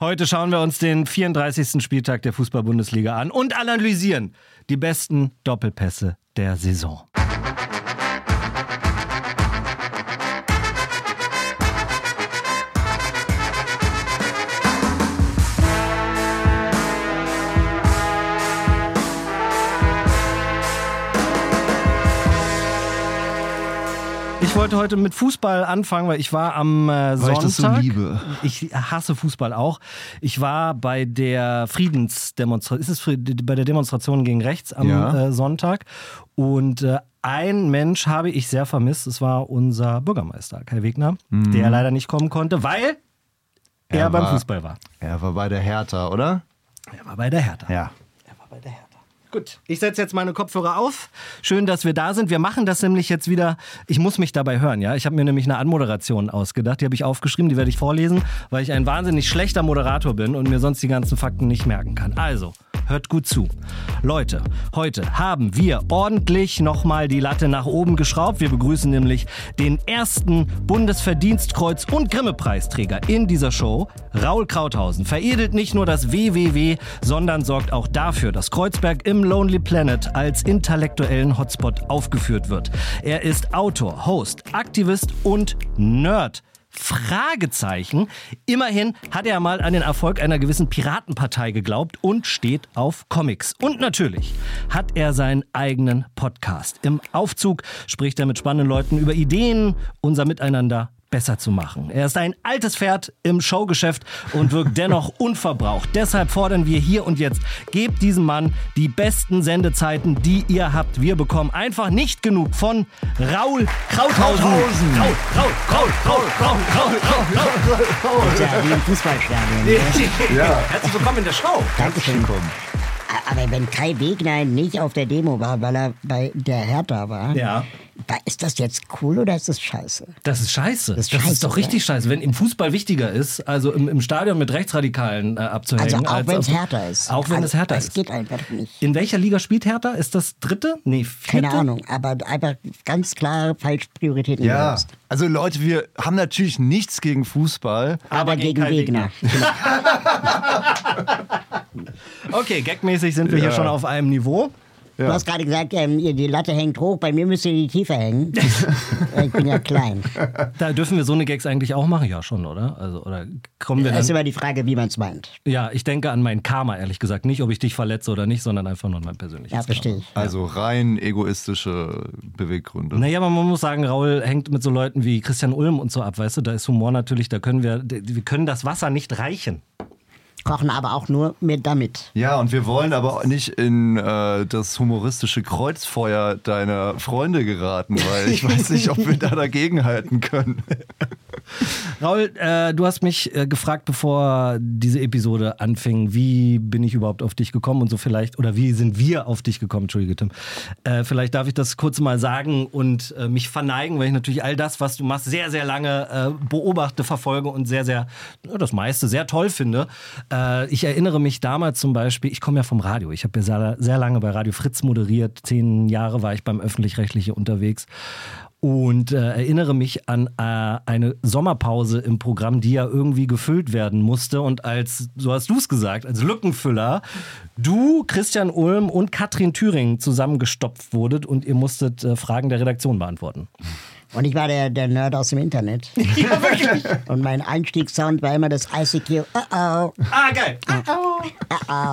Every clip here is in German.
Heute schauen wir uns den 34. Spieltag der Fußball-Bundesliga an und analysieren die besten Doppelpässe der Saison. Ich wollte heute mit Fußball anfangen, weil ich war am äh, Sonntag. Ich so liebe. Ich hasse Fußball auch. Ich war bei der Friedensdemonstration, ist es bei der Demonstration gegen rechts am Ja. äh, Sonntag und äh, ein Mensch habe ich sehr vermisst. Es war unser Bürgermeister Kai Wegner, der leider nicht kommen konnte, weil er, Er beim war- Fußball war. Er war bei der Hertha, oder? Er war bei der Hertha. Ja. Er war bei der Hertha. Gut, ich setze jetzt meine Kopfhörer auf. Schön, dass wir da sind. Wir machen das nämlich jetzt wieder. Ich muss mich dabei hören, ja. Ich habe mir nämlich eine Anmoderation ausgedacht. Die habe ich aufgeschrieben, die werde ich vorlesen, weil ich ein wahnsinnig schlechter Moderator bin und mir sonst die ganzen Fakten nicht merken kann. Also, hört gut zu. Leute, heute haben wir ordentlich nochmal die Latte nach oben geschraubt. Wir begrüßen nämlich den ersten Bundesverdienstkreuz- und Grimme-Preisträger in dieser Show, Raul Krauthausen. Veredelt nicht nur das WWW, sondern sorgt auch dafür, dass Kreuzberg im Lonely Planet als intellektuellen Hotspot aufgeführt wird. Er ist Autor, Host, Aktivist und Nerd. Fragezeichen. Immerhin hat er mal an den Erfolg einer gewissen Piratenpartei geglaubt und steht auf Comics. Und natürlich hat er seinen eigenen Podcast. Im Aufzug spricht er mit spannenden Leuten über Ideen, unser Miteinander besser zu machen. Er ist ein altes Pferd im Showgeschäft und wirkt dennoch unverbraucht. Deshalb fordern wir hier und jetzt, gebt diesem Mann die besten Sendezeiten, die ihr habt. Wir bekommen einfach nicht genug von Raul Krauthausen. Krauthausen. Raul, Raul, Raul, Raul, Raul, Raul, Raul, Raul, Ja, wie im Fußballstadion. ne? Ja. Herzlich willkommen in der Show. Dankeschön. Willkommen. Aber wenn Kai Wegner nicht auf der Demo war, weil er bei der Hertha war, Ja. Da- ist das jetzt cool oder ist das scheiße? Das ist scheiße. Das ist ist, scheiße, doch richtig scheiße. Wenn im Fußball wichtiger ist, also im, im Stadion mit Rechtsradikalen äh, abzuhängen. Also auch wenn es Hertha ist. Auch wenn also, es das ist. geht einfach nicht. In welcher Liga spielt Hertha? Ist das dritte? Nee, vierte? Keine Ahnung, aber einfach ganz klar falsch Prioritäten Ja. gesetzt. Also Leute, wir haben natürlich nichts gegen Fußball. Aber, gegen gegen, Kai Wegner. Okay, gagmäßig sind wir hier Ja. schon auf einem Niveau. Du hast gerade gesagt, ähm, ihr- die Latte hängt hoch, bei mir müsste die tiefer hängen. ich bin ja klein. Da dürfen wir so eine Gags eigentlich auch machen, ja schon, oder? Also, oder kommen wir Das ist immer die Frage, wie man es meint. Ja, ich denke an mein Karma, ehrlich gesagt. Nicht, ob ich dich verletze oder nicht, sondern einfach nur an mein persönliches Ja, verstehe ich. Also rein egoistische Beweggründe. Naja, aber man muss sagen, Raul hängt mit so Leuten wie Christian Ulm und so ab, weißt du, da ist Humor natürlich, da können wir, wir können das Wasser nicht reichen. Kochen aber auch nur mit damit. Ja, und wir wollen aber auch nicht in äh, das humoristische Kreuzfeuer deiner Freunde geraten, weil ich weiß nicht, ob wir da dagegenhalten können. Raul, äh, du hast mich äh, gefragt, bevor diese Episode anfing, wie bin ich überhaupt auf dich gekommen und so vielleicht, oder wie sind wir auf dich gekommen, Entschuldige Tim. Äh, vielleicht darf ich das kurz mal sagen und äh, mich verneigen, weil ich natürlich all das, was du machst, sehr, sehr lange äh, beobachte, verfolge und sehr, sehr, ja, das meiste sehr toll finde. Äh, ich erinnere mich damals zum Beispiel, ich komme ja vom Radio, ich habe ja sehr, sehr lange bei Radio Fritz moderiert, zehn Jahre war ich beim Öffentlich-Rechtlichen unterwegs und äh, erinnere mich an äh, eine Sommerpause im Programm, die ja irgendwie gefüllt werden musste. Und als, so hast du es gesagt, als Lückenfüller, du, Christian Ulm und Katrin Thüring zusammengestopft wurdet und ihr musstet äh, Fragen der Redaktion beantworten. Und ich war der, der Nerd aus dem Internet. Ja, wirklich. Und mein Einstiegssound war immer das ICQ. Oh oh. Ah, geil.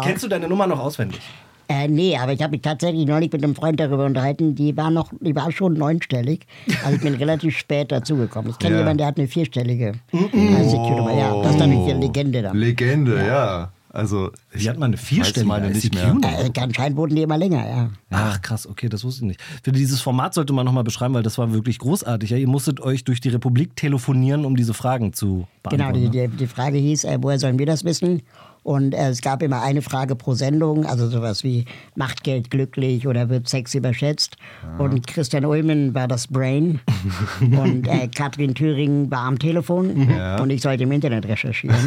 Kennst du deine Nummer noch auswendig? Äh, nee, aber ich habe mich tatsächlich neulich mit einem Freund darüber unterhalten. Die war noch, die war schon neunstellig. Also ich bin relativ spät dazugekommen. Ich kenne Ja. jemanden, der hat eine vierstellige ICQ-Nummer. Ja, das ist dann eine Legende dann. Legende, ja. Also, Wie hat man eine vierstellige meine nicht mehr. ICQ-Nummer? Äh, anscheinend wurden die immer länger, ja. Ach krass, okay, das wusste ich nicht. Für dieses Format sollte man nochmal beschreiben, weil das war wirklich großartig. Ja? Ihr musstet euch durch die Republik telefonieren, um diese Fragen zu Genau, beantworten. die, ne? die, die Frage hieß, äh, woher sollen wir das wissen? Und äh, es gab immer eine Frage pro Sendung, also sowas wie, macht Geld glücklich oder wird Sex überschätzt? Und Christian Ulmen war das Brain und äh, Katrin Thüringen war am Telefon und ich sollte im Internet recherchieren.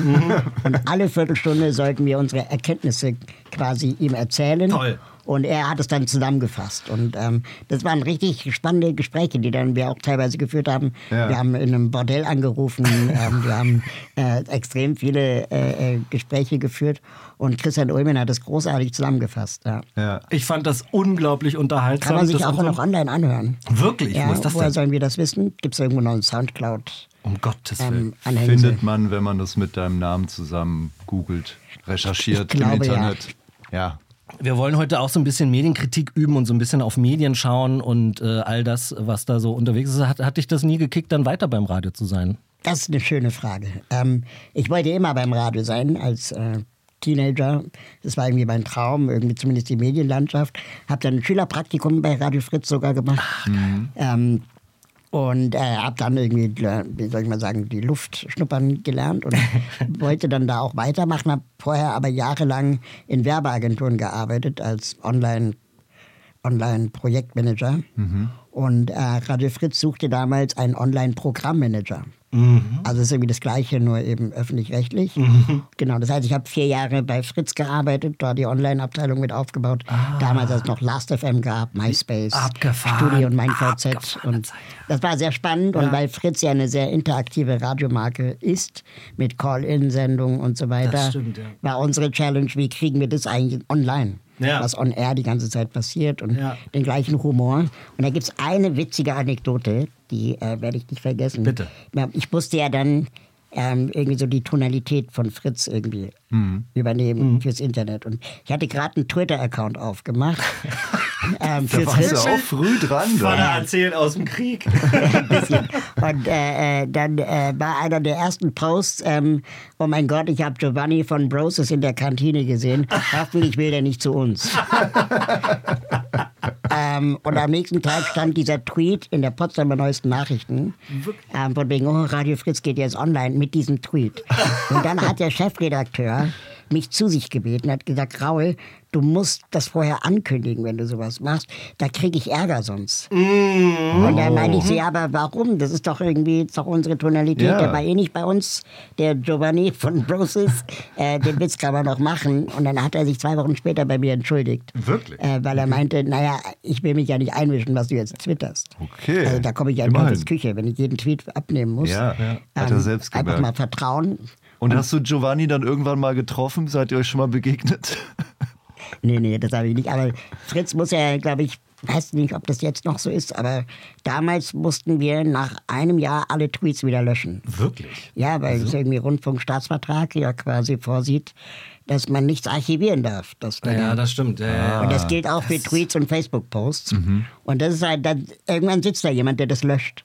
und alle Viertelstunde sollten wir unsere Erkenntnisse quasi ihm erzählen. Toll. Und er hat es dann zusammengefasst. Und ähm, das waren richtig spannende Gespräche, die dann wir auch teilweise geführt haben. Ja. Wir haben in einem Bordell angerufen, ähm, wir haben äh, extrem viele äh, äh, Gespräche geführt. Und Christian Ullmann hat das großartig zusammengefasst. Ja. Ja. Ich fand das unglaublich unterhaltsam. Kann man sich auch noch online anhören. Wirklich? Ja, Wo ist das woher denn? sollen wir das wissen? Gibt es irgendwo noch einen Soundcloud? Um Gottes Willen. Ähm? Findet man, wenn man das mit deinem Namen zusammen googelt, recherchiert Ich glaube, im ja. Internet. Ja. Wir wollen heute auch so ein bisschen Medienkritik üben und so ein bisschen auf Medien schauen und äh, all das, was da so unterwegs ist. Hat, hat dich das nie gekickt, dann weiter beim Radio zu sein? Das ist eine schöne Frage. Ähm, ich wollte immer beim Radio sein als äh, Teenager. Das war irgendwie mein Traum, irgendwie zumindest die Medienlandschaft. Habe dann ein Schülerpraktikum bei Radio Fritz sogar gemacht. Ähm, und äh, habe dann irgendwie, äh, wie soll ich mal sagen, die Luft schnuppern gelernt und wollte dann da auch weitermachen. Habe vorher aber jahrelang in Werbeagenturen gearbeitet als Online- Online-Projektmanager. Und äh, Radio Fritz suchte damals einen Online-Programmmanager. Also es ist irgendwie das Gleiche, nur eben öffentlich-rechtlich. Genau, das heißt, ich habe vier Jahre bei Fritz gearbeitet, da die Online-Abteilung mit aufgebaut. Damals, als es noch Last.fm gab, MySpace, Abgefahren. Studio und MeinVZ. Und Zeit, ja. das war sehr spannend und weil Fritz ja eine sehr interaktive Radiomarke ist, mit Call-In-Sendungen und so weiter, stimmt, ja. war unsere Challenge, wie kriegen wir das eigentlich online? Ja. Was on air die ganze Zeit passiert und Ja. den gleichen Humor. Und da gibt es eine witzige Anekdote, die äh, werde ich nicht vergessen. Bitte. Ich musste ja dann ähm, irgendwie so die Tonalität von Fritz irgendwie Mhm. übernehmen fürs Internet. Und ich hatte gerade einen Twitter-Account aufgemacht. ähm, Da warst du Fritz. auch früh dran. Da. erzählt aus dem Krieg. ein bisschen. Und äh, äh, dann äh, war einer der ersten Posts, ähm, oh mein Gott, ich habe Giovanni von Broses in der Kantine gesehen. Hoffentlich will der nicht zu uns. ähm, und am nächsten Tag stand dieser Tweet in der Potsdamer Neuesten Nachrichten. Ähm, von wegen, oh, Radio Fritz geht jetzt online mit diesem Tweet. Und dann hat der Chefredakteur mich zu sich gebeten, hat gesagt, Raul, du musst das vorher ankündigen, wenn du sowas machst. Da kriege ich Ärger sonst. Und dann meinte ich so, ja, aber warum? Das ist doch irgendwie ist doch unsere Tonalität. Ja. Der war eh nicht bei uns, der Giovanni von Broses. Äh, den Witz kann man noch machen. Und dann hat er sich zwei Wochen später bei mir entschuldigt. Wirklich? Äh, weil er meinte, naja, ich will mich ja nicht einmischen, was du jetzt twitterst. Okay. Also da komme ich ja in. Gottes Küche, wenn ich jeden Tweet abnehmen muss. Ja, ja. Hat er selbst Einfach gemerkt. mal vertrauen. Und hast du Giovanni dann irgendwann mal getroffen? Seid ihr euch schon mal begegnet? Nee, nee, das habe ich nicht. Aber Fritz muss ja, glaube ich, weiß nicht, ob das jetzt noch so ist, aber damals mussten wir nach einem Jahr alle Tweets wieder löschen. Wirklich? Ja, weil es irgendwie Rundfunkstaatsvertrag ja quasi vorsieht, dass man nichts archivieren darf. Das Ja, das stimmt. Ja, ja. und das gilt auch für Tweets und Facebook-Posts. Und das ist halt, dann, irgendwann sitzt da jemand, der das löscht.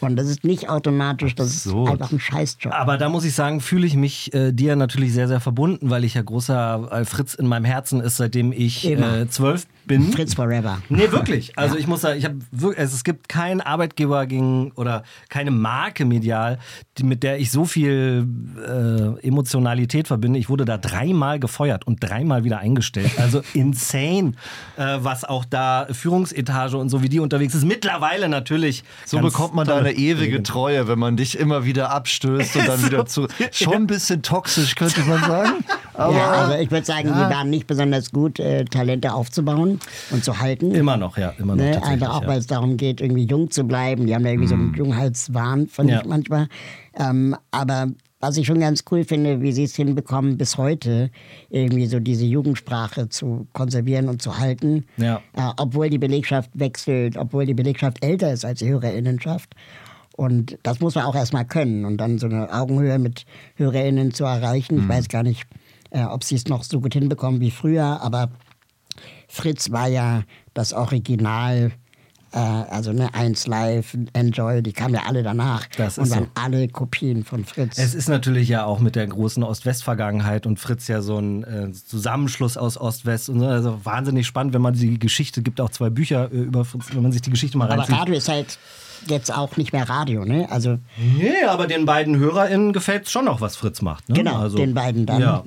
Und das ist nicht automatisch, das ist Absurd. einfach ein Scheißjob. Aber da muss ich sagen, fühle ich mich äh, dir natürlich sehr, sehr verbunden, weil ich ja großer äh, Fritz in meinem Herzen ist, seitdem ich äh, zwölf bin. Fritz Forever. Nee, wirklich. Also ich muss sagen, ich habe wirklich, also es gibt keinen Arbeitgeber gegen oder keine Marke medial, die, mit der ich so viel äh, Emotionalität verbinde. Ich wurde da dreimal gefeuert und dreimal wieder eingestellt. Also insane, äh, was auch da Führungsetage und so wie die unterwegs ist. Mittlerweile natürlich. So bekommt man tolle deine ewige. Treue, wenn man dich immer wieder abstößt und dann wieder zu. Schon ein bisschen toxisch, könnte man sagen. Aber ja, also ich würde sagen, die waren nicht besonders gut, äh, Talente aufzubauen und zu halten. Immer noch, ja, immer noch. Ne? tatsächlich, Einfach auch, ja. weil es darum geht, irgendwie jung zu bleiben. Die haben da irgendwie so einen Jungheitswahn, fand Ja. ich manchmal. Ähm, aber was ich schon ganz cool finde, wie sie es hinbekommen, bis heute irgendwie so diese Jugendsprache zu konservieren und zu halten. Ja. Äh, obwohl die Belegschaft wechselt, obwohl die Belegschaft älter ist als die Hörerinnenschaft. Und das muss man auch erstmal können. Und dann so eine Augenhöhe mit HörerInnen zu erreichen. Ich weiß gar nicht, äh, ob sie es noch so gut hinbekommen wie früher, aber Fritz war ja das Original, äh, also ne, 1 Live, Enjoy, die kamen ja alle danach Das und waren so. alle Kopien von Fritz. Es ist natürlich ja auch mit der großen Ost-West-Vergangenheit und Fritz ja so ein äh, Zusammenschluss aus Ost-West und so. Also wahnsinnig spannend, wenn man die Geschichte, gibt auch zwei Bücher äh, über Fritz, wenn man sich die Geschichte mal aber reinzieht. Radio ist halt jetzt auch nicht mehr Radio, ne? Also Nee, aber den beiden HörerInnen gefällt schon noch, was Fritz macht. Ne? genau, also, den beiden dann. Ja.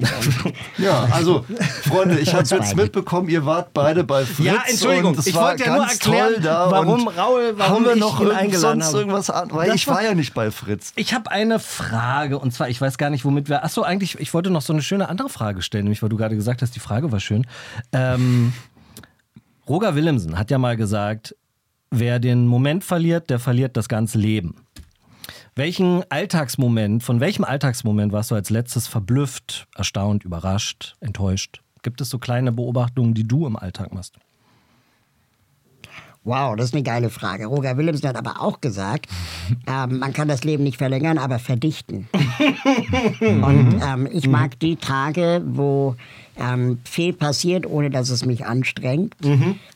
Ja, also Freunde, ich habe jetzt mitbekommen, ihr wart beide bei Fritz. Ja, Entschuldigung, und es ich war wollte ja nur ganz erklären, toll da warum Raul- warum haben wir ich noch eingeladen sonst habe. irgendwas an, weil Das ich war- war ja nicht bei Fritz. Ich habe eine Frage und zwar, ich weiß gar nicht, womit wir. Achso, eigentlich, ich wollte noch so eine schöne andere Frage stellen, nämlich weil du gerade gesagt hast, die Frage war schön. Ähm, Roger Willemsen hat ja mal gesagt, wer den Moment verliert, der verliert das ganze Leben. Welchen Alltagsmoment, von welchem Alltagsmoment warst du als letztes verblüfft, erstaunt, überrascht, enttäuscht? Gibt es so kleine Beobachtungen, die du im Alltag machst? Wow, das ist eine geile Frage. Roger Willemsen hat aber auch gesagt, ähm, man kann das Leben nicht verlängern, aber verdichten. Und ähm, ich mag die Tage, wo ähm, viel passiert, ohne dass es mich anstrengt.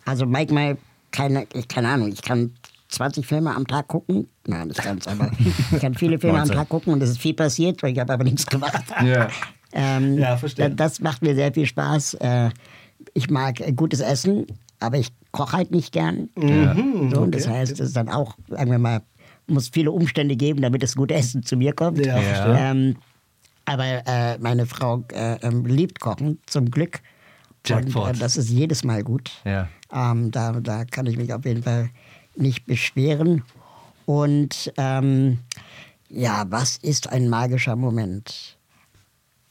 Also manchmal, keine, ich, keine Ahnung, ich kann 20 Filme am Tag gucken. Nein, nicht ganz, aber ich kann viele Filme am 19. Tag gucken und es ist viel passiert, ich habe aber nichts gemacht. Ja. Ähm, Ja, verstehe. da- Das macht mir sehr viel Spaß. Äh, ich mag äh, gutes Essen, aber ich koche halt nicht gern. so, und das heißt, es ist dann auch, sagen wir mal, muss viele Umstände geben, damit das gute Essen zu mir kommt. Ja, verstehe. ähm, aber äh, meine Frau äh, ähm, liebt Kochen, zum Glück. Jackpot. Und äh, das ist jedes Mal gut. Ja. Ähm, da, da kann ich mich auf jeden Fall nicht beschweren. Und ähm, ja, was ist ein magischer Moment?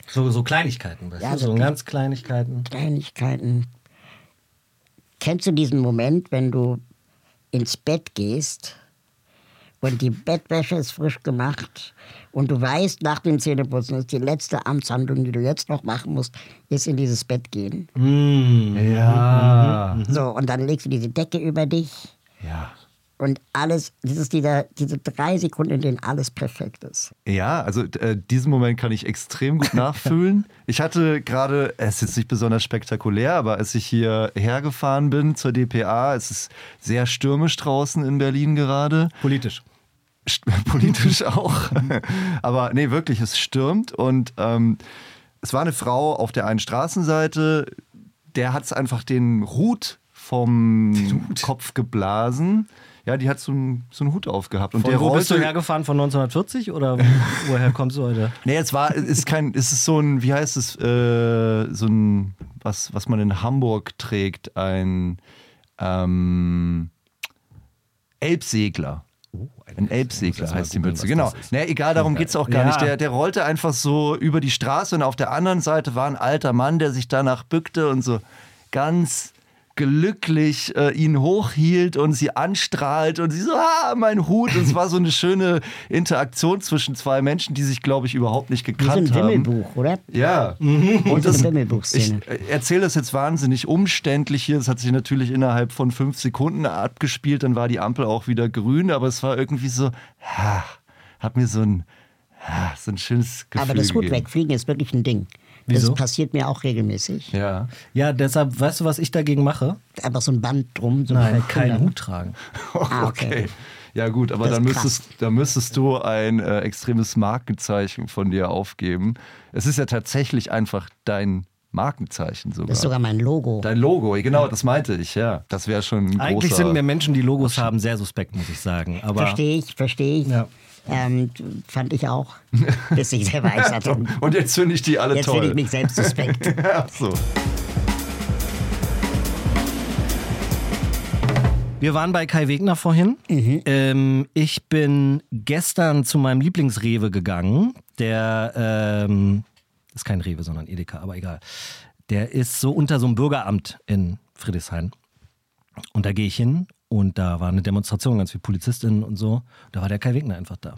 So, so Kleinigkeiten, weißt Ja, du? so- So ganz Kleinigkeiten. Kleinigkeiten. Kennst du diesen Moment, wenn du ins Bett gehst und die Bettwäsche ist frisch gemacht und du weißt, nach dem Zähneputzen ist die letzte Amtshandlung, die du jetzt noch machen musst, ist in dieses Bett gehen. Ja. So, und dann legst du diese Decke über dich Ja. und alles, das ist dieser, diese drei Sekunden, in denen alles perfekt ist. Ja, also äh, diesen Moment kann ich extrem gut nachfühlen. Ich hatte gerade, es ist jetzt nicht besonders spektakulär, aber als ich hier hergefahren bin zur DPA, es ist sehr stürmisch draußen in Berlin gerade. Politisch. Politisch auch. Aber nee, wirklich, es stürmt und ähm, es war eine Frau auf der einen Straßenseite, der hat es einfach den Hut vom Kopf geblasen. Ja, die hat so einen, so einen Hut aufgehabt. Und Von der wo bist du hergefahren? Von 1940 oder woher kommst du heute? Nee, es war, es ist kein, es ist so ein, wie heißt es, äh, so ein, was, was man in Hamburg trägt, ein ähm, Elbsegler. Ein Elbsegler heißt die Mütze, genau. Nee, egal, darum geht es auch gar Ja. nicht. Der, der rollte einfach so über die Straße und auf der anderen Seite war ein alter Mann, der sich danach bückte und so ganz glücklich äh, ihn hochhielt und sie anstrahlt und sie so, ah, mein Hut. Und es war so eine schöne Interaktion zwischen zwei Menschen, die sich, glaube ich, überhaupt nicht Wie so gekannt ein haben. Wimmelbuch, oder? Ja. Mhm. Und das, ich erzähle das jetzt wahnsinnig umständlich hier. Es hat sich natürlich innerhalb von fünf Sekunden abgespielt. Dann war die Ampel auch wieder grün. Aber es war irgendwie so, ha, hat mir so ein, ha, so ein schönes Gefühl Aber das Hut gegeben. wegfliegen ist wirklich ein Ding. Wieso? Das passiert mir auch regelmäßig. Ja. Ja, deshalb, weißt du, was ich dagegen mache? Einfach so ein Band drum. So Nein, eine keinen. Hut tragen. Ah, okay. Okay. Ja gut, aber dann müsstest, dann müsstest du ein äh, extremes Markenzeichen von dir aufgeben. Es ist ja tatsächlich einfach dein Markenzeichen sogar. Das ist sogar mein Logo. Dein Logo, genau, das meinte ich, ja. Das wäre schon ein Eigentlich großer... sind mir Menschen, die Logos haben, sehr suspekt, muss ich sagen. Aber Verstehe ich, verstehe ich. Ja. Ähm, fand ich auch, bis ich selber eins hatte. Und jetzt finde ich die alle Jetzt toll. finde ich mich selbst suspekt. Ach so. Wir waren bei Kai Wegner vorhin. Ähm, ich bin gestern zu meinem Lieblingsrewe gegangen. Der ähm, ist kein Rewe, sondern Edeka, aber egal. Der ist so unter so einem Bürgeramt in Friedrichshain. Und da gehe ich hin und da war eine Demonstration, ganz viele Polizistinnen und so. Da war der Kai Wegner einfach da.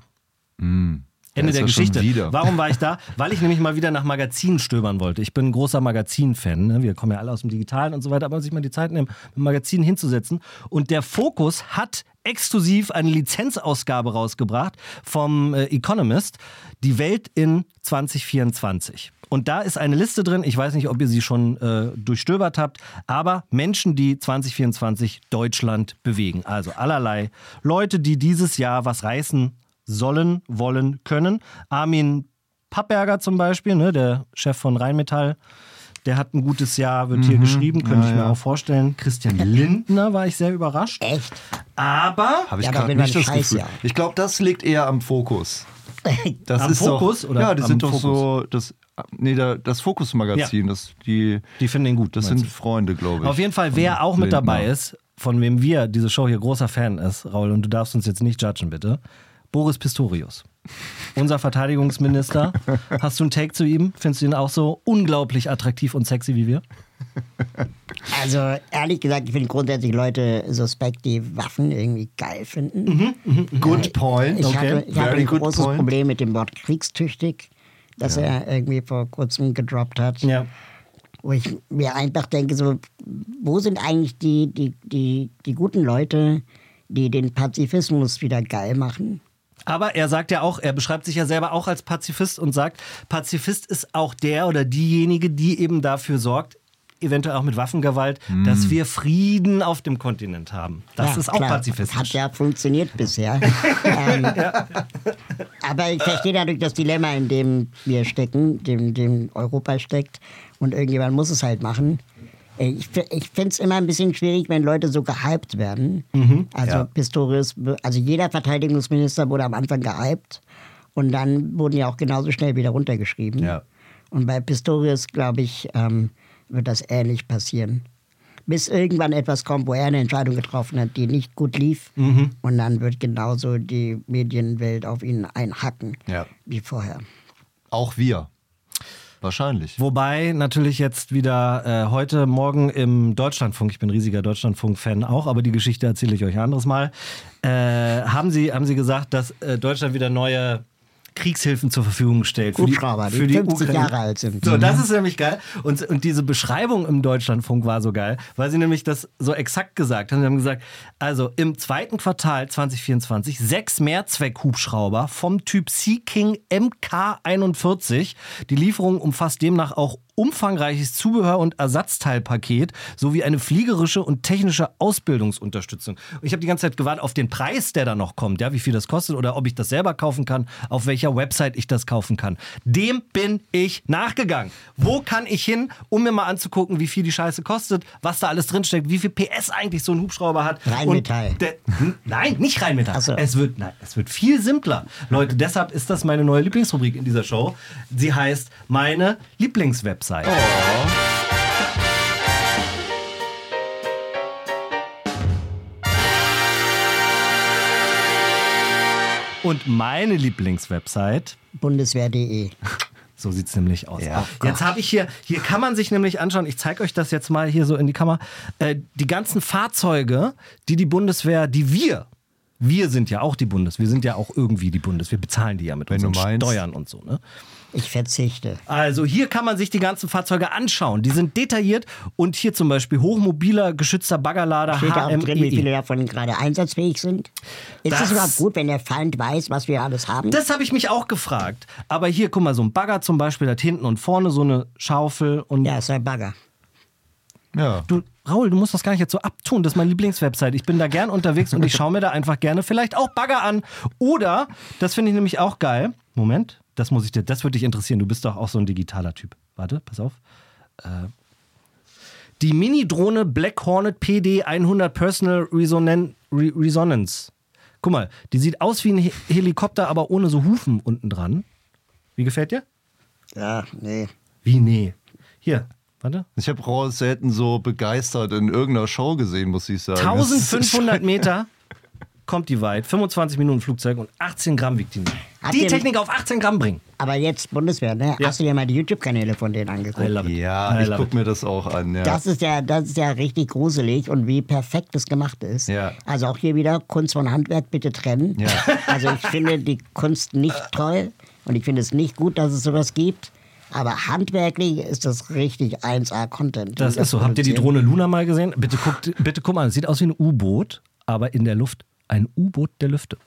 Ende ist der er Geschichte. Warum war ich da? Weil ich nämlich mal wieder nach Magazinen stöbern wollte. Ich bin ein großer Magazin-Fan. Ne? Wir kommen ja alle aus dem Digitalen und so weiter, aber sich mal die Zeit nehmen, mit dem Magazin hinzusetzen. Und der Fokus hat exklusiv eine Lizenzausgabe rausgebracht vom äh, Economist, Die Welt in 2024. Und da ist eine Liste drin, ich weiß nicht, ob ihr sie schon äh, durchstöbert habt, aber Menschen, die 2024 Deutschland bewegen. Also allerlei Leute, die dieses Jahr was reißen sollen, wollen, können. Armin Pappberger zum Beispiel, ne, der Chef von Rheinmetall, der hat ein gutes Jahr, wird hier geschrieben, könnte ich mir auch vorstellen. Christian Lindner war ich sehr überrascht. Echt? Aber Habe ich Ja, gerade nicht das Scheiß, Gefühl. ja. Ich glaube, das liegt eher am Fokus. Das Am ist Fokus doch, oder Ja, die am sind doch Fokus? so, das, nee, da, das Fokus-Magazin, das, die, die finden ihn gut. das sind Freunde, glaube ich. Auf jeden Fall, wer auch mit dabei ist, von wem wir diese Show hier großer Fan ist, Raul, und du darfst uns jetzt nicht judgen, bitte. Boris Pistorius. Unser Verteidigungsminister. Hast du einen Take zu ihm? Findest du ihn auch so unglaublich attraktiv und sexy wie wir? Also ehrlich gesagt, ich finde grundsätzlich Leute suspekt, die Waffen irgendwie geil finden. Good point. Ich Okay. habe, ich habe Very ein good großes point. Problem mit dem Wort kriegstüchtig, das er irgendwie vor kurzem gedroppt hat. Ja. Wo ich mir einfach denke, so, wo sind eigentlich die, die, die, die guten Leute, die den Pazifismus wieder geil machen? Aber er sagt ja auch, er beschreibt sich ja selber auch als Pazifist und sagt, Pazifist ist auch der oder diejenige, die eben dafür sorgt, eventuell auch mit Waffengewalt, dass wir Frieden auf dem Kontinent haben. Das Ja, ist auch klar, pazifistisch. Hat ja funktioniert bisher. ähm, Aber ich verstehe dadurch das Dilemma, in dem wir stecken, dem, dem Europa steckt. Und irgendjemand muss es halt machen. Äh, Ich, ich finde es immer ein bisschen schwierig, wenn Leute so gehypt werden. Also Ja. Pistorius, also jeder Verteidigungsminister wurde am Anfang gehypt. Und dann wurden ja auch genauso schnell wieder runtergeschrieben. Ja. Und bei Pistorius, glaube ich, ähm, wird das ähnlich passieren. Bis irgendwann etwas kommt, wo er eine Entscheidung getroffen hat, die nicht gut lief. Und dann wird genauso die Medienwelt auf ihn einhacken Ja. wie vorher. Auch wir. Wahrscheinlich. Wobei natürlich jetzt wieder äh, heute Morgen im Deutschlandfunk, ich bin riesiger Deutschlandfunk-Fan auch, aber die Geschichte erzähle ich euch ein anderes Mal, äh, haben, sie, haben sie gesagt, dass äh, Deutschland wieder neue Kriegshilfen zur Verfügung stellt. für Hubschrauber, die 50 Ukraine. Jahre alt sind. So, das ist nämlich geil. Und, und diese Beschreibung im Deutschlandfunk war so geil, weil sie nämlich das so exakt gesagt haben. Sie haben gesagt, also im zweiten Quartal 2024 sechs Mehrzweck-Hubschrauber vom Typ Sea King MK41. Die Lieferung umfasst demnach auch umfangreiches Zubehör- und Ersatzteilpaket sowie eine fliegerische und technische Ausbildungsunterstützung. Und ich habe die ganze Zeit gewartet auf den Preis, der da noch kommt, ja, wie viel das kostet oder ob ich das selber kaufen kann, auf welcher Website ich das kaufen kann. Dem bin ich nachgegangen. Wo kann ich hin, um mir mal anzugucken, wie viel die Scheiße kostet, was da alles drinsteckt, wie viel PS eigentlich so ein Hubschrauber hat. Rheinmetall. Hm, nein, nicht Rheinmetall. So. Es wird, nein, es wird viel simpler. Leute, deshalb ist das meine neue Lieblingsrubrik in dieser Show. Sie heißt meine Lieblingswebsite. Und meine Lieblingswebsite Bundeswehr.de. so sieht's nämlich aus. Ja. jetzt habe ich hier, hier kann man sich nämlich anschauen, ich zeige euch das jetzt mal hier so in die Kamera, äh, die ganzen Fahrzeuge, die die Bundeswehr, die wir, wir sind ja auch die Bundeswehr, wir sind ja auch irgendwie die Bundeswehr, wir bezahlen die ja mit Wenn unseren. Steuern und so. Ne? Ich verzichte. Also hier kann man sich die ganzen Fahrzeuge anschauen. Die sind detailliert und hier zum Beispiel hochmobiler, geschützter Baggerlader Steht da auch drin, wie viele davon gerade einsatzfähig sind? Ist Das- es überhaupt gut, wenn der Feind weiß, was wir alles haben? Das habe ich mich auch gefragt. Aber hier, guck mal, so ein Bagger zum Beispiel, da hat hinten und vorne so eine Schaufel und ja, ist ein Bagger. Ja. Du, Raul, du musst das gar nicht jetzt so abtun. Das ist meine Lieblingswebsite. Ich bin da gern unterwegs und ich schaue mir da einfach gerne vielleicht auch Bagger an. Oder, das finde ich nämlich auch geil. Moment, das muss ich dir, das würde dich interessieren. Du bist doch auch so ein digitaler Typ. Warte, pass auf. Äh, die Mini-Drohne Black Hornet PD 100 Personal Resonan Re Resonance. Guck mal, die sieht aus wie ein He Helikopter, aber ohne so Hufen unten dran. Wie gefällt dir? Ja, nee. Wie nee. Hier, warte. Ich habe Ross selten so begeistert in irgendeiner Show gesehen, muss ich sagen. 1500 Meter kommt die weit, 25 Minuten Flugzeug und 18 Gramm wiegt die. Hat Die Technik auf 18 Gramm bringen. Aber jetzt Bundeswehr, ne? Ja. Hast du dir mal die YouTube-Kanäle von denen angeguckt? Ja, ich gucke mir das auch an. Ja. Das ist ja, das ist ja richtig gruselig und wie perfekt das gemacht ist. Ja. Also auch hier wieder Kunst von Handwerk bitte trennen. Ja. Also ich finde die Kunst nicht toll und ich finde es nicht gut, dass es sowas gibt. Aber handwerklich ist das richtig 1A-Content. Das ist so. Habt ihr die. Drohne Luna mal gesehen? Bitte guckt, bitte guck mal, es sieht aus wie ein U-Boot, aber in der Luft. Ein U-Boot der Lüfte.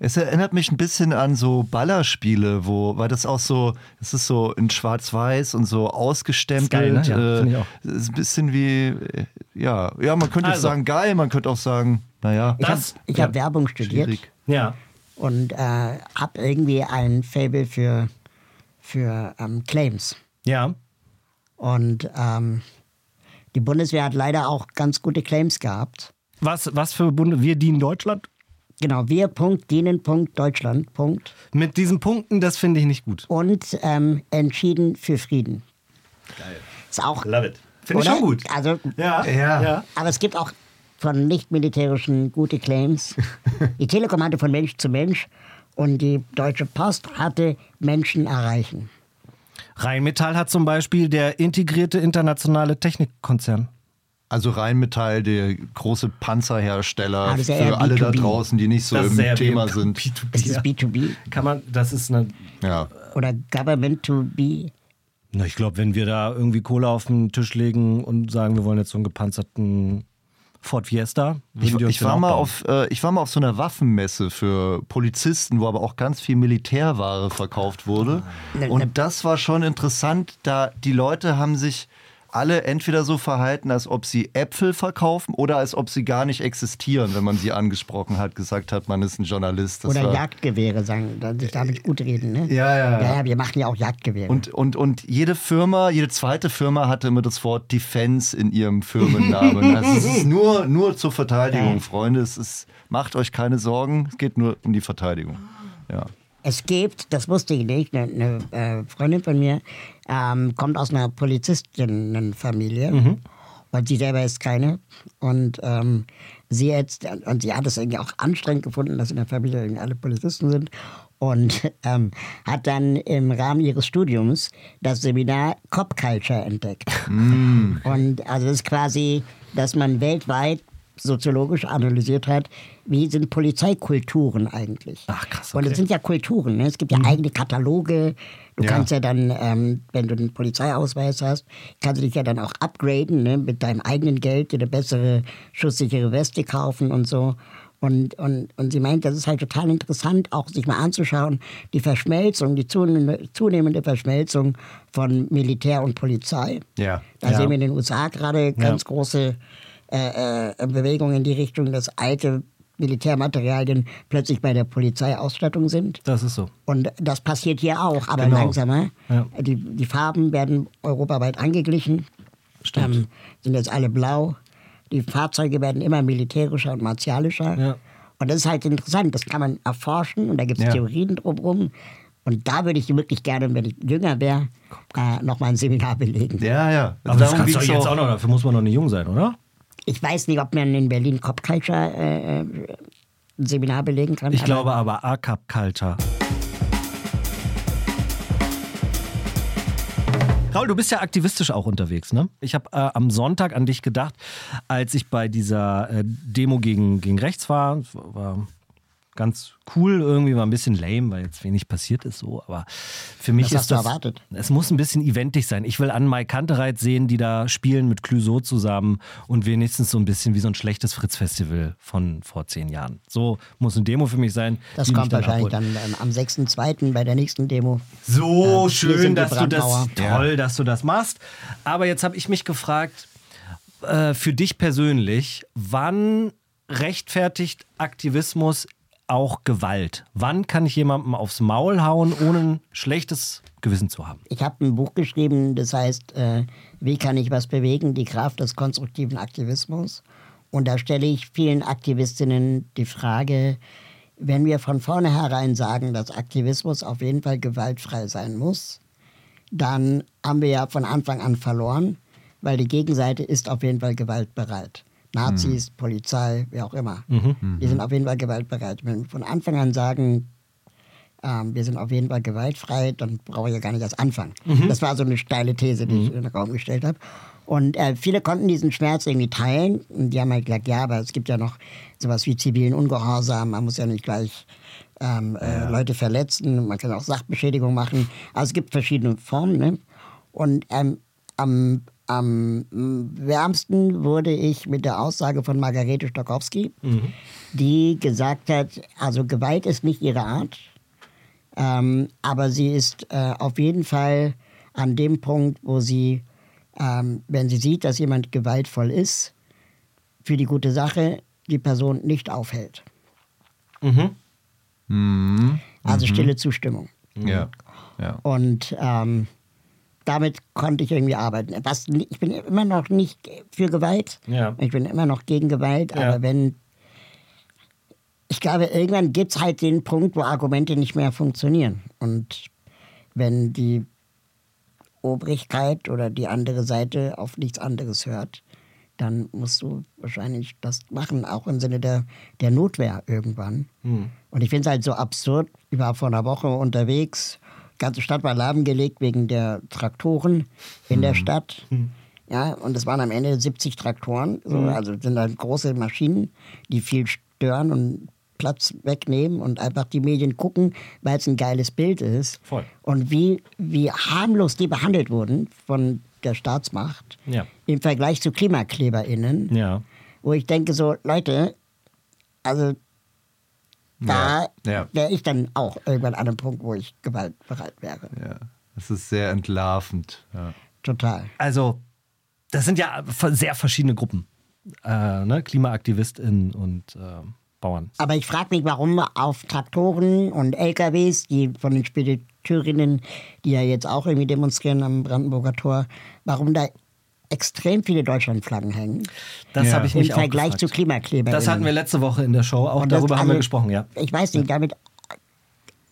Es erinnert mich ein bisschen an so Ballerspiele, wo, weil das auch so, es ist so in Schwarz-Weiß und so ausgestempelt. Ist geil, ne? Ja, äh, find ich auch. es ist ein bisschen wie, äh, ja, ja, man könnte jetzt Also. sagen geil, man könnte auch sagen, naja, Ich habe Das- ich ja, hab Werbung studiert schwierig. Ja. und äh, habe irgendwie ein Fable für, für ähm, Claims. Ja. Und ähm, die Bundeswehr hat leider auch ganz gute Claims gehabt. Was, was für Bunde? Wir dienen Deutschland? Genau, wir Punkt, dienen Punkt, Deutschland Punkt. Mit diesen Punkten, das finde ich nicht gut. Und ähm, entschieden für Frieden. Geil. Ist auch. Love it. Finde ich schon gut. Also, Ja, Ja. ja. aber es gibt auch von nicht-militärischen gute Claims. die Telekom hatte von Mensch zu Mensch und die Deutsche Post hatte Menschen erreichen. Rheinmetall hat zum Beispiel der integrierte internationale Technikkonzern. Also Rheinmetall, der große Panzerhersteller Ah, ist ja für alle da B2B. draußen, die nicht so im Thema sind. Ist das B2B Kann man, das ist eine. Ja. oder Government to be? Na, ich glaube, wenn wir da irgendwie Kohle auf den Tisch legen und sagen, wir wollen jetzt so einen gepanzerten Ford Fiesta, Ich, ich, war mal bauen. auf, äh, ich war mal auf so einer Waffenmesse für Polizisten, wo aber auch ganz viel Militärware verkauft wurde. Ne. Und das war schon interessant, da die Leute haben sich alle entweder so verhalten, als ob sie Äpfel verkaufen oder als ob sie gar nicht existieren, wenn man sie angesprochen hat, gesagt hat, man ist ein Journalist. Das Oder Jagdgewehre, sagen, dass ich damit gut reden. Ne? Ja, ja, ja. ja, ja. Wir machen ja auch Jagdgewehre. Und, und, und jede Firma, jede zweite Firma hatte immer das Wort Defense in ihrem Firmennamen. Also es ist nur, nur zur Verteidigung, Ja. Freunde. Es ist, macht euch keine Sorgen, es geht nur um die Verteidigung. Ja. Es gibt, das wusste ich nicht, eine, eine äh, Freundin von mir ähm, kommt aus einer Polizistinnenfamilie Mhm. und sie selber ist keine. Und ähm, sie jetzt, und sie hat es irgendwie auch anstrengend gefunden, dass in der Familie irgendwie alle Polizisten sind. Und ähm, hat dann im Rahmen ihres Studiums das Seminar Cop Culture entdeckt. Mm. Und also das ist quasi, dass man weltweit soziologisch analysiert hat, wie sind Polizeikulturen eigentlich. Ach, krass, Und okay. es sind ja Kulturen. Ne? Es gibt ja eigene Kataloge. Du Ja. kannst ja dann, ähm, wenn du einen Polizeiausweis hast, kannst du dich ja dann auch upgraden ne? mit deinem eigenen Geld, dir eine bessere, schusssichere Weste kaufen und so. Und, und, und sie meint, das ist halt total interessant, auch sich mal anzuschauen, die Verschmelzung, die zunehmende, Verschmelzung von Militär und Polizei. Ja. Da Ja. sehen wir in den USA gerade ganz große äh, äh, Bewegungen in die Richtung, dass alte Militärmaterialien plötzlich bei der Polizeiausstattung sind. Das ist so. Und das passiert hier auch, aber Genau. langsamer. Ja. Die, die Farben werden europaweit angeglichen. Ähm, sind jetzt alle blau. Die Fahrzeuge werden immer militärischer und martialischer. Ja. Und das ist halt interessant. Das kann man erforschen und da gibt es Ja. Theorien drumherum. Und da würde ich wirklich gerne, wenn ich jünger wäre, äh, nochmal ein Seminar belegen. Ja, ja. Aber das kannst du jetzt auch. auch noch, dafür muss man noch nicht jung sein, oder? Ich weiß nicht, ob man in Berlin Cop Culture äh, äh, ein Seminar belegen kann. Ich aber- glaube aber ACAP Culture. Raul, du bist ja aktivistisch auch unterwegs, ne? Ich habe äh, am Sonntag an dich gedacht, als ich bei dieser äh, Demo gegen, gegen rechts war. War ganz cool, irgendwie war ein bisschen lame, weil jetzt wenig passiert ist so. Aber für mich Was ist hast du das. erwartet? Es muss ein bisschen eventig sein. Ich will an Mai Kantereit sehen, die da spielen mit Clouseau zusammen und wenigstens so ein bisschen wie so ein schlechtes Fritz-Festival von vor zehn Jahren. So muss eine Demo für mich sein. Das kommt wahrscheinlich abholt. dann ähm, am 6.2. bei der nächsten Demo. So Ja, hier schön, dass du das toll, dass du das machst. Aber jetzt habe ich mich gefragt, äh, für dich persönlich, wann rechtfertigt Aktivismus auch Gewalt? Wann kann ich jemandem aufs Maul hauen, ohne ein schlechtes Gewissen zu haben? Ich habe ein Buch geschrieben, das heißt, äh, wie kann ich was bewegen? Die Kraft des konstruktiven Aktivismus. Und da stelle ich vielen Aktivistinnen die Frage, wenn wir von vornherein sagen, dass Aktivismus auf jeden Fall gewaltfrei sein muss, dann haben wir ja von Anfang an verloren, weil die Gegenseite ist auf jeden Fall gewaltbereit. Nazis, Polizei, wer auch immer. Die sind auf jeden Fall gewaltbereit. Wenn wir von Anfang an sagen, ähm, wir sind auf jeden Fall gewaltfrei, dann brauche ich ja gar nicht erst anfangen. Das war so eine steile These, die ich in den Raum gestellt habe. Und äh, viele konnten diesen Schmerz irgendwie teilen. Und die haben halt gesagt, ja, aber es gibt ja noch sowas wie zivilen Ungehorsam. Man muss ja nicht gleich ähm, äh, Leute verletzen. Man kann auch Sachbeschädigung machen. Also es gibt verschiedene Formen. Ne? Und ähm, am, am wärmsten wurde ich mit der Aussage von Margarete Stokowski, die gesagt hat, also Gewalt ist nicht ihre Art. Ähm, aber sie ist äh, auf jeden Fall an dem Punkt, wo sie, ähm, wenn sie sieht, dass jemand gewaltvoll ist, für die gute Sache die Person nicht aufhält. Also stille Zustimmung. Ja. ja. Und ähm, damit konnte ich irgendwie arbeiten. Was, ich bin immer noch nicht für Gewalt. Ja. Ich bin immer noch gegen Gewalt. Ja. Aber wenn. Ich glaube, irgendwann gibt es halt den Punkt, wo Argumente nicht mehr funktionieren. Und wenn die Obrigkeit oder die andere Seite auf nichts anderes hört, dann musst du wahrscheinlich das machen, auch im Sinne der, der Notwehr irgendwann. Und ich finde es halt so absurd. Ich war vor einer Woche unterwegs, ganze Stadt war lahmgelegt wegen der Traktoren in der Stadt. Ja, und es waren am Ende 70 Traktoren, so, also sind dann große Maschinen, die viel stören und Platz wegnehmen und einfach die Medien gucken, weil es ein geiles Bild ist. Voll. Und wie, wie harmlos die behandelt wurden von der Staatsmacht Ja. im Vergleich zu KlimakleberInnen, Ja. wo ich denke so, Leute, also da Ja, wäre ich dann auch irgendwann an einem Punkt, wo ich gewaltbereit wäre. Ja, es ist sehr entlarvend. Ja. Total. Also, das sind ja sehr verschiedene Gruppen. Äh, ne? KlimaaktivistInnen und äh, Bauern. Aber ich frage mich, warum auf Traktoren und LKWs, die von den Spediteurinnen, die ja jetzt auch irgendwie demonstrieren am Brandenburger Tor, warum da extrem viele Deutschlandflaggen hängen. Das Ja. habe ich Im mich auch Vergleich gefragt. zu Klimakleber. Das hatten wir letzte Woche in der Show. Auch Und das- darüber haben wir also, gesprochen, ja. Ich weiß nicht, damit.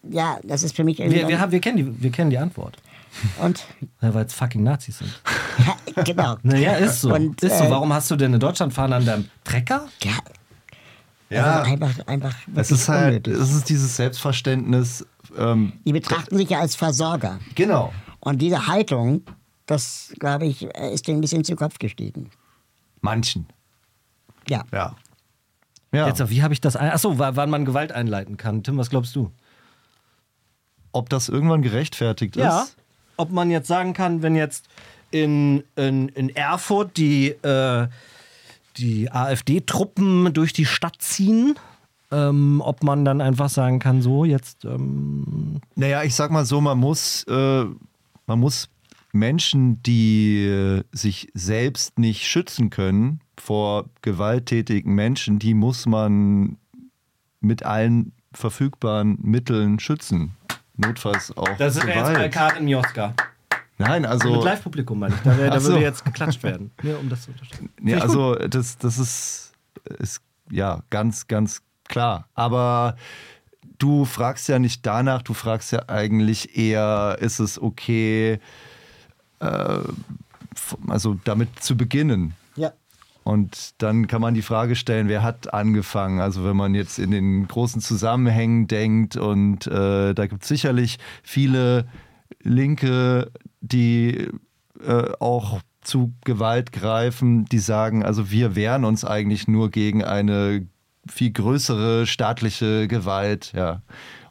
Ja, das ist für mich Wir, irgendwie. wir, haben, wir, kennen die, wir kennen die Antwort. und. Ja, Weil es fucking Nazis sind. Ja, genau. Naja, ist so. Und, ist so. äh, Warum hast du denn eine Deutschlandfahne an deinem Trecker? Ja, Ja, also einfach, einfach. es ist halt, unnötig. es ist dieses Selbstverständnis. Ähm, Die betrachten sich ja als Versorger. genau. Und diese Haltung, das, glaube ich, ist denen ein bisschen zu Kopf gestiegen. Manchen. Ja. Ja. Ja. Jetzt, wie habe ich das ein... Achso, wa- wann man Gewalt einleiten kann. Tim, was glaubst du? Ob das irgendwann gerechtfertigt ist? Ob man jetzt sagen kann, wenn jetzt in, in, in Erfurt die, äh, die AfD-Truppen durch die Stadt ziehen, ähm, ob man dann einfach sagen kann, so jetzt... Ähm, Naja, ich sag mal so, man muss, äh, man muss Menschen, die äh, sich selbst nicht schützen können vor gewalttätigen Menschen, die muss man mit allen verfügbaren Mitteln schützen. Notfalls auch das ist ja jetzt bei Gewalt. Karin Mioska. Nein, also Mit Live-Publikum meine ich. Da, wär, da so. würde jetzt geklatscht werden. Nur um das zu unterstreichen. Nee, also das, das ist, ist ja ganz, ganz klar. Aber du fragst ja nicht danach, du fragst ja eigentlich eher, ist es okay, äh, also damit zu beginnen. Ja. Und dann kann man die Frage stellen, wer hat angefangen? Also wenn man jetzt in den großen Zusammenhängen denkt und äh, da gibt es sicherlich viele Linke, die äh, auch zu Gewalt greifen, die sagen, also wir wehren uns eigentlich nur gegen eine viel größere staatliche Gewalt, ja.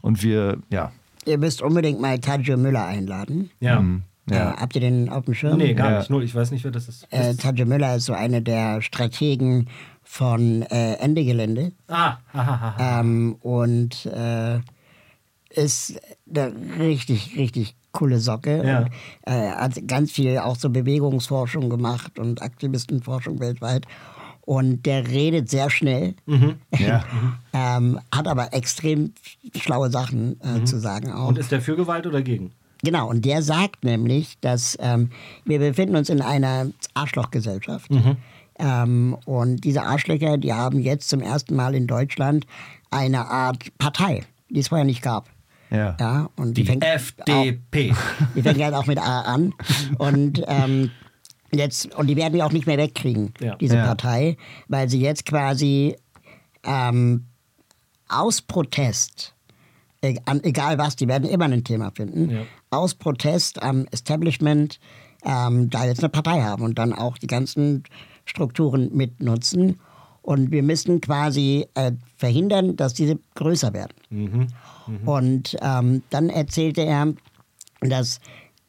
Und wir, ja. Ihr müsst unbedingt mal Tadjo Müller einladen. Ja. Ja. habt ihr den auf dem Schirm? Nee, gar Ja. nicht. Null. Ich weiß nicht, wer das ist. Äh, Tadjo Müller ist so einer der Strategen von äh, Ende Gelände. ah, aha. Ähm, und äh, ist eine richtig, richtig coole Socke. Ja. Und, äh, hat ganz viel auch so Bewegungsforschung gemacht und Aktivistenforschung weltweit. Und der redet sehr schnell, ja. ähm, hat aber extrem schlaue Sachen äh, zu sagen auch. Und ist der für Gewalt oder gegen? Genau, und der sagt nämlich, dass ähm, wir befinden uns in einer Arschlochgesellschaft. Ähm, und diese Arschlöcher, die haben jetzt zum ersten Mal in Deutschland eine Art Partei, die es vorher nicht gab. Ja. Ja, und Die fängt FDP. Auch, die fängt halt auch mit A an. Und ähm, jetzt, und die werden wir auch nicht mehr wegkriegen, Ja. diese Ja. Partei, weil sie jetzt quasi ähm, aus Protest, an, egal was, die werden immer ein Thema finden, Ja. Aus Protest am Establishment ähm, da jetzt eine Partei haben und dann auch die ganzen Strukturen mitnutzen. Und wir müssen quasi äh, verhindern, dass diese größer werden. Und ähm, dann erzählte er, dass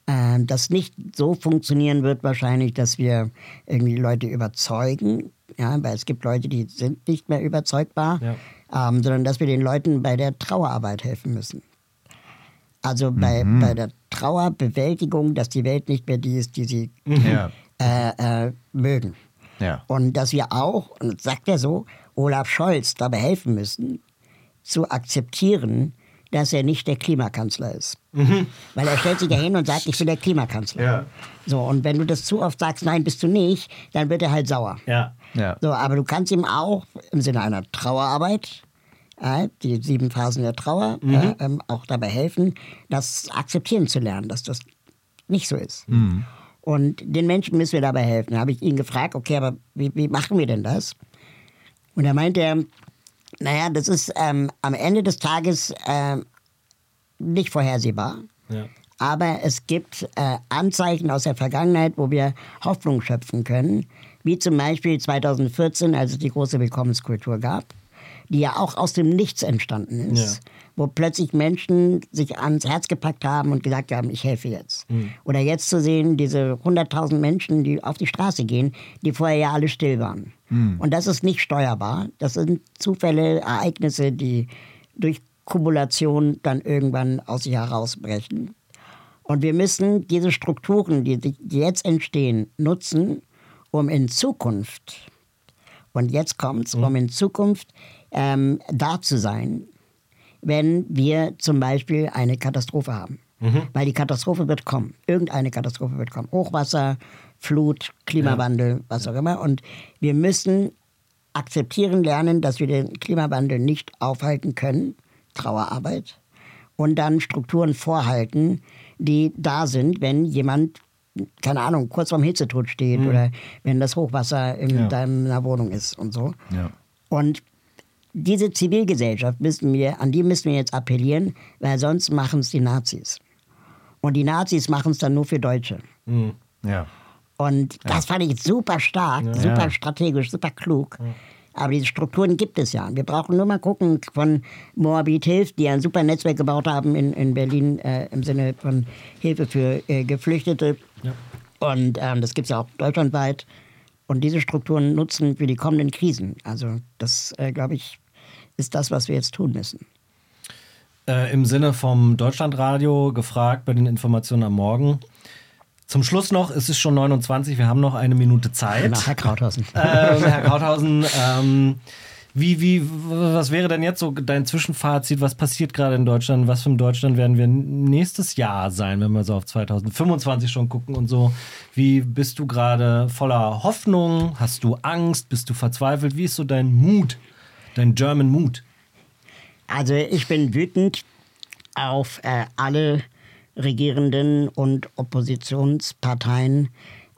äh, das nicht so funktionieren wird wahrscheinlich, dass wir irgendwie Leute überzeugen, ja, weil es gibt Leute, die sind nicht mehr überzeugbar, ähm, sondern dass wir den Leuten bei der Trauerarbeit helfen müssen. Also bei, bei der Trauerbewältigung, dass die Welt nicht mehr die ist, die sie Ja. äh, äh, mögen. Ja. Und dass wir auch, und das sagt er so, Olaf Scholz dabei helfen müssen, zu akzeptieren, dass er nicht der Klimakanzler ist. Mhm. Weil er stellt sich ja hin und sagt, ich bin der Klimakanzler. Ja. So, und wenn du das zu oft sagst, nein, bist du nicht, dann wird er halt sauer. Ja. Ja. So, aber du kannst ihm auch im Sinne einer Trauerarbeit, die sieben Phasen der Trauer, äh, ähm, auch dabei helfen, das akzeptieren zu lernen, dass das nicht so ist. Und den Menschen müssen wir dabei helfen. Da habe ich ihn gefragt, okay, aber wie, wie machen wir denn das? Und er meinte, naja, das ist ähm, am Ende des Tages ähm, nicht vorhersehbar. Ja. Aber es gibt äh, Anzeichen aus der Vergangenheit, wo wir Hoffnung schöpfen können. Wie zum Beispiel 2014, als es die große Willkommenskultur gab, die ja auch aus dem Nichts entstanden ist. Ja. Wo plötzlich Menschen sich ans Herz gepackt haben und gesagt haben, ich helfe jetzt. Oder jetzt zu sehen, diese 100.000 Menschen, die auf die Straße gehen, die vorher ja alle still waren. Und das ist nicht steuerbar. Das sind Zufälle, Ereignisse, die durch Kumulation dann irgendwann aus sich herausbrechen. Und wir müssen diese Strukturen, die, die jetzt entstehen, nutzen, um in Zukunft, und jetzt kommt's, um in Zukunft ähm, da zu sein, wenn wir zum Beispiel eine Katastrophe haben. Weil die Katastrophe wird kommen. Irgendeine Katastrophe wird kommen. Hochwasser, Flut, Klimawandel, was auch immer. Und wir müssen akzeptieren lernen, dass wir den Klimawandel nicht aufhalten können. Trauerarbeit. Und dann Strukturen vorhalten, die da sind, wenn jemand, keine Ahnung, kurz vorm Hitzetod steht oder wenn das Hochwasser in Ja. deiner Wohnung ist und so. Ja. Und diese Zivilgesellschaft müssen wir, an die müssen wir jetzt appellieren, weil sonst machen es die Nazis. Und die Nazis machen es dann nur für Deutsche. Ja. Und das fand ich super stark, super strategisch, super klug. Aber diese Strukturen gibt es ja. Wir brauchen nur mal gucken von Moabit Hilft, die ein super Netzwerk gebaut haben in, in Berlin äh, im Sinne von Hilfe für äh, Geflüchtete. Und ähm, das gibt es ja auch deutschlandweit. Und diese Strukturen nutzen für die kommenden Krisen. Also das, äh, glaube ich, ist das, was wir jetzt tun müssen. Äh, Im Sinne vom Deutschlandradio gefragt bei den Informationen am Morgen. Zum Schluss noch, es ist schon 29, wir haben noch eine Minute Zeit. Genau, Herr Krauthausen. ähm, Herr Krauthausen, ähm, wie, wie, was wäre denn jetzt so dein Zwischenfazit? Was passiert gerade in Deutschland? Was für ein Deutschland werden wir nächstes Jahr sein, wenn wir so auf 2025 schon gucken und so? Wie bist du gerade voller Hoffnung? Hast du Angst? Bist du verzweifelt? Wie ist so dein Mut, dein German Mut? Also ich bin wütend auf äh, alle Regierenden und Oppositionsparteien,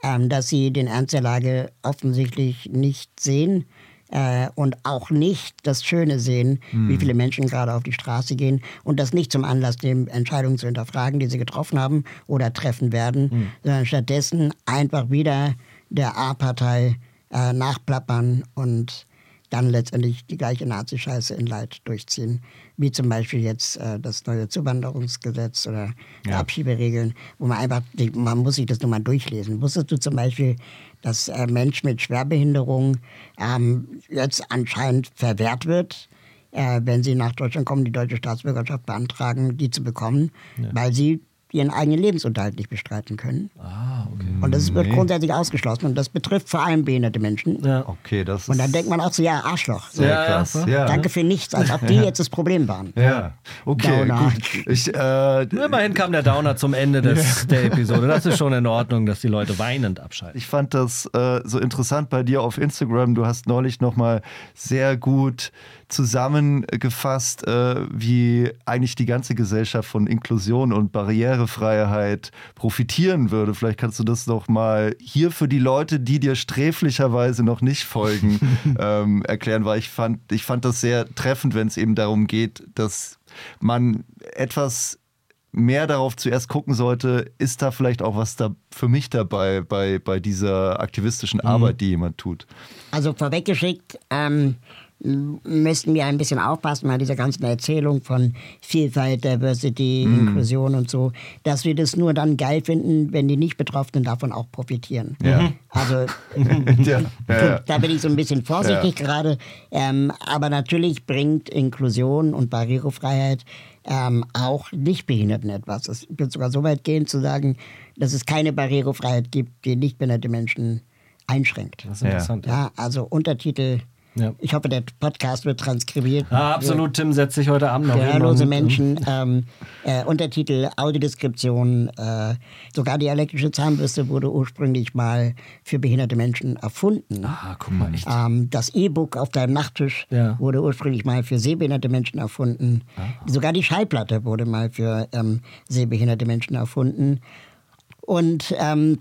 ähm, dass sie den Ernst der Lage offensichtlich nicht sehen äh, und auch nicht das Schöne sehen, wie viele Menschen gerade auf die Straße gehen und das nicht zum Anlass nehmen, Entscheidungen zu hinterfragen, die sie getroffen haben oder treffen werden, sondern stattdessen einfach wieder der A-Partei äh, nachplappern und dann letztendlich die gleiche Nazi-Scheiße in Leid durchziehen, wie zum Beispiel jetzt äh, das neue Zuwanderungsgesetz oder Abschieberegeln, wo man einfach, man muss sich das nur mal durchlesen. Wusstest du zum Beispiel, dass äh, Menschen mit Schwerbehinderung ähm, jetzt anscheinend verwehrt wird, äh, wenn sie nach Deutschland kommen, die deutsche Staatsbürgerschaft beantragen, die zu bekommen, weil sie ihren eigenen Lebensunterhalt nicht bestreiten können. Ah, okay. Und das wird Nee. grundsätzlich ausgeschlossen und das betrifft vor allem behinderte Menschen. Ja. Okay, das ist Und dann denkt man auch so, ja, Arschloch. Sehr Ja, krass. ja. Ja. Danke für nichts, als ob die jetzt das Problem waren. Ja, okay, Downer. gut. Ich, äh, Immerhin kam der Downer zum Ende des, der Episode. Das ist schon in Ordnung, dass die Leute weinend abschalten. Ich fand das äh, so interessant bei dir auf Instagram. Du hast neulich nochmal sehr gut zusammengefasst, äh, wie eigentlich die ganze Gesellschaft von Inklusion und Barrierefreiheit profitieren würde. Vielleicht kannst du das noch mal hier für die Leute, die dir sträflicherweise noch nicht folgen, ähm, erklären, weil ich fand, ich fand das sehr treffend, wenn es eben darum geht, dass man etwas mehr darauf zuerst gucken sollte, ist da vielleicht auch was da für mich dabei bei, bei dieser aktivistischen Arbeit, die jemand tut. Also vorweggeschickt, ähm, m- müssten wir ein bisschen aufpassen bei dieser ganzen Erzählung von Vielfalt, Diversity, Inklusion und so, dass wir das nur dann geil finden, wenn die Nicht-Betroffenen davon auch profitieren. Ja. Also ja, ja, ja. da bin ich so ein bisschen vorsichtig gerade. Ähm, aber natürlich bringt Inklusion und Barrierefreiheit ähm, auch Nichtbehinderten etwas. Ich würde sogar so weit gehen zu sagen, dass es keine Barrierefreiheit gibt, die nichtbehinderte Menschen einschränkt. Das ist interessant. Ja, also Untertitel Ja. Ich hoffe, der Podcast wird transkribiert. Ah, absolut, Tim setzt sich heute Abend noch Gehörlose und- Menschen, ähm, äh, Untertitel, Audiodeskription, äh, sogar die elektrische Zahnbürste wurde ursprünglich mal für behinderte Menschen erfunden. Ah, guck mal, echt. Ähm, das E-Book auf deinem Nachttisch Ja. wurde ursprünglich mal für sehbehinderte Menschen erfunden. Sogar die Schallplatte wurde mal für ähm, sehbehinderte Menschen erfunden. Und ähm,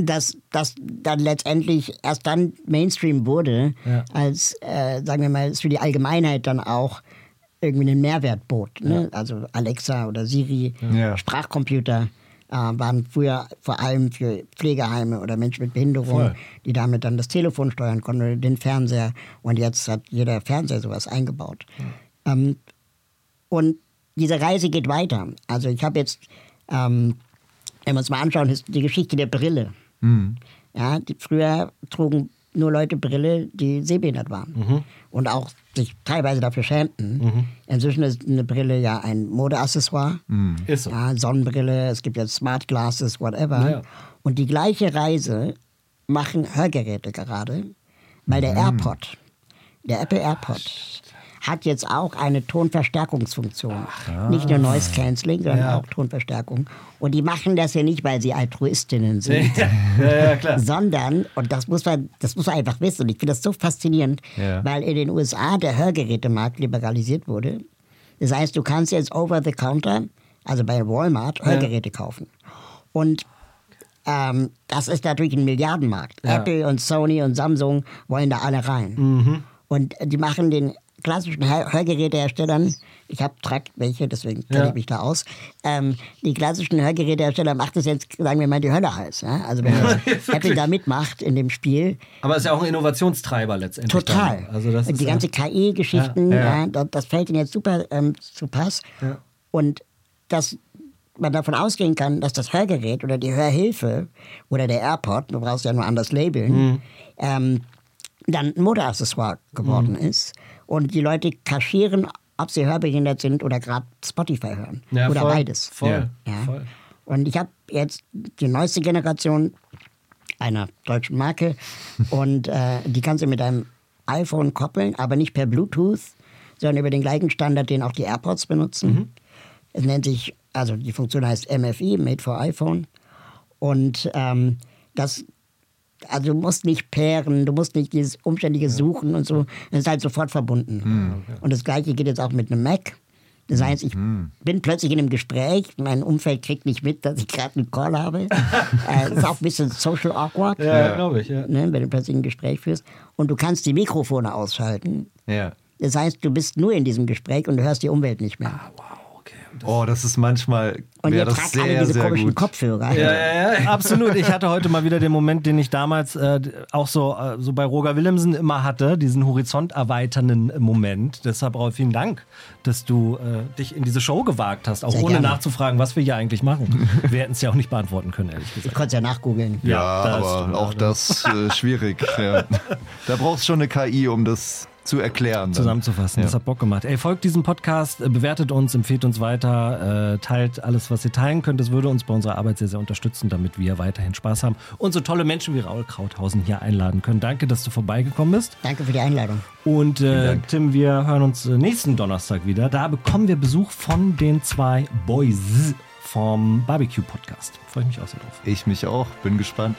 dass das dann letztendlich erst dann Mainstream wurde, Ja. als, äh, sagen wir mal, es für die Allgemeinheit dann auch irgendwie einen Mehrwert bot. Ne? Also Alexa oder Siri, Ja. Sprachcomputer äh, waren früher vor allem für Pflegeheime oder Menschen mit Behinderung, Voll. die damit dann das Telefon steuern konnten oder den Fernseher. Und jetzt hat jeder Fernseher sowas eingebaut. Ähm, und diese Reise geht weiter. Also ich habe jetzt, ähm, wenn wir uns mal anschauen, ist die Geschichte der Brille. Ja, die, früher trugen nur Leute Brille, die sehbehindert waren. Und auch sich teilweise dafür schämten. Inzwischen ist eine Brille ja ein Modeaccessoire. Ist so. Ja, Sonnenbrille, es gibt jetzt Smart Glasses, whatever. Ja. Und die gleiche Reise machen Hörgeräte gerade, weil der AirPod, der Apple AirPod, hat jetzt auch eine Tonverstärkungsfunktion. Nicht nur Noise Cancelling, sondern Ja. auch Tonverstärkung. Und die machen das ja nicht, weil sie Altruistinnen sind. ja, ja. Sondern, und das muss man, das muss man einfach wissen, und ich finde das so faszinierend, weil in den USA der Hörgerätemarkt liberalisiert wurde. Das heißt, du kannst jetzt over the counter, also bei Walmart, Hörgeräte kaufen. Und ähm, das ist natürlich ein Milliardenmarkt. Apple und Sony und Samsung wollen da alle rein. Und die machen den klassischen Hör Hörgeräteherstellern, ich habe Track welche, deswegen kenne Ja. ich mich da aus, ähm, die klassischen Hörgerätehersteller macht es jetzt, sagen wir mal, die Hölle heiß. Ja? Also wenn jetzt Apple da mitmacht in dem Spiel, Aber es ist ja auch ein Innovationstreiber letztendlich. Total. Dann. Also das die ja- ganze KI-Geschichten, Ja, ja, ja. das, fällt ihnen jetzt super ähm, zu Pass. Ja. Und dass man davon ausgehen kann, dass das Hörgerät oder die Hörhilfe oder der AirPod, du brauchst ja nur anders labeln, Mhm. ähm, dann ein Modeaccessoire geworden Mhm. ist. Und die Leute kaschieren, ob sie hörbehindert sind oder gerade Spotify hören. Ja, oder voll, beides. Voll, Ja. voll. Und ich habe jetzt die neueste Generation einer deutschen Marke und äh, die kannst du mit einem iPhone koppeln, aber nicht per Bluetooth, sondern über den gleichen Standard, den auch die AirPods benutzen. Es nennt sich, also die Funktion heißt MFI, Made for iPhone. Und ähm, das, also du musst nicht pairen, du musst nicht dieses umständliche Suchen und so. Es ist halt sofort verbunden. Und das gleiche geht jetzt auch mit einem Mac. Das heißt, ich bin plötzlich in einem Gespräch, mein Umfeld kriegt nicht mit, dass ich gerade einen Call habe. äh, ist auch ein bisschen social awkward, Ja, glaube ich, ja. ne, wenn du plötzlich ein Gespräch führst. Und du kannst die Mikrofone ausschalten. Ja. Das heißt, du bist nur in diesem Gespräch und du hörst die Umwelt nicht mehr. Wow, okay. Oh, das ist manchmal und ihr das tragt alle sehr, diese sehr komischen gut. Kopfhörer. Ja, ja, ja, absolut. Ich hatte heute mal wieder den Moment, den ich damals äh, auch so, äh, so bei Roger Willemsen immer hatte, diesen horizont erweiternden Moment. Deshalb auch vielen Dank, dass du äh, dich in diese Show gewagt hast, auch Sehr ohne gerne. nachzufragen, was wir hier eigentlich machen. wir hätten es ja auch nicht beantworten können, ehrlich Ich gesagt. konnte es ja nachgoogeln. Ja, das aber auch das äh, schwierig. Ja. Da brauchst schon eine KI, um das zu erklären. dann. zusammenzufassen. Ja. Das hat Bock gemacht. Ey, folgt diesem Podcast, äh, bewertet uns, empfiehlt uns weiter, äh, teilt alles, was ihr teilen könnt. Das würde uns bei unserer Arbeit sehr, sehr unterstützen, damit wir weiterhin Spaß haben und so tolle Menschen wie Raul Krauthausen hier einladen können. Danke, dass du vorbeigekommen bist. Danke für die Einladung. Und äh. Tim, wir hören uns äh, nächsten Donnerstag wieder. Da bekommen wir Besuch von den zwei Boys vom Barbecue Podcast. Freue ich mich auch sehr drauf. Ich mich auch, bin gespannt.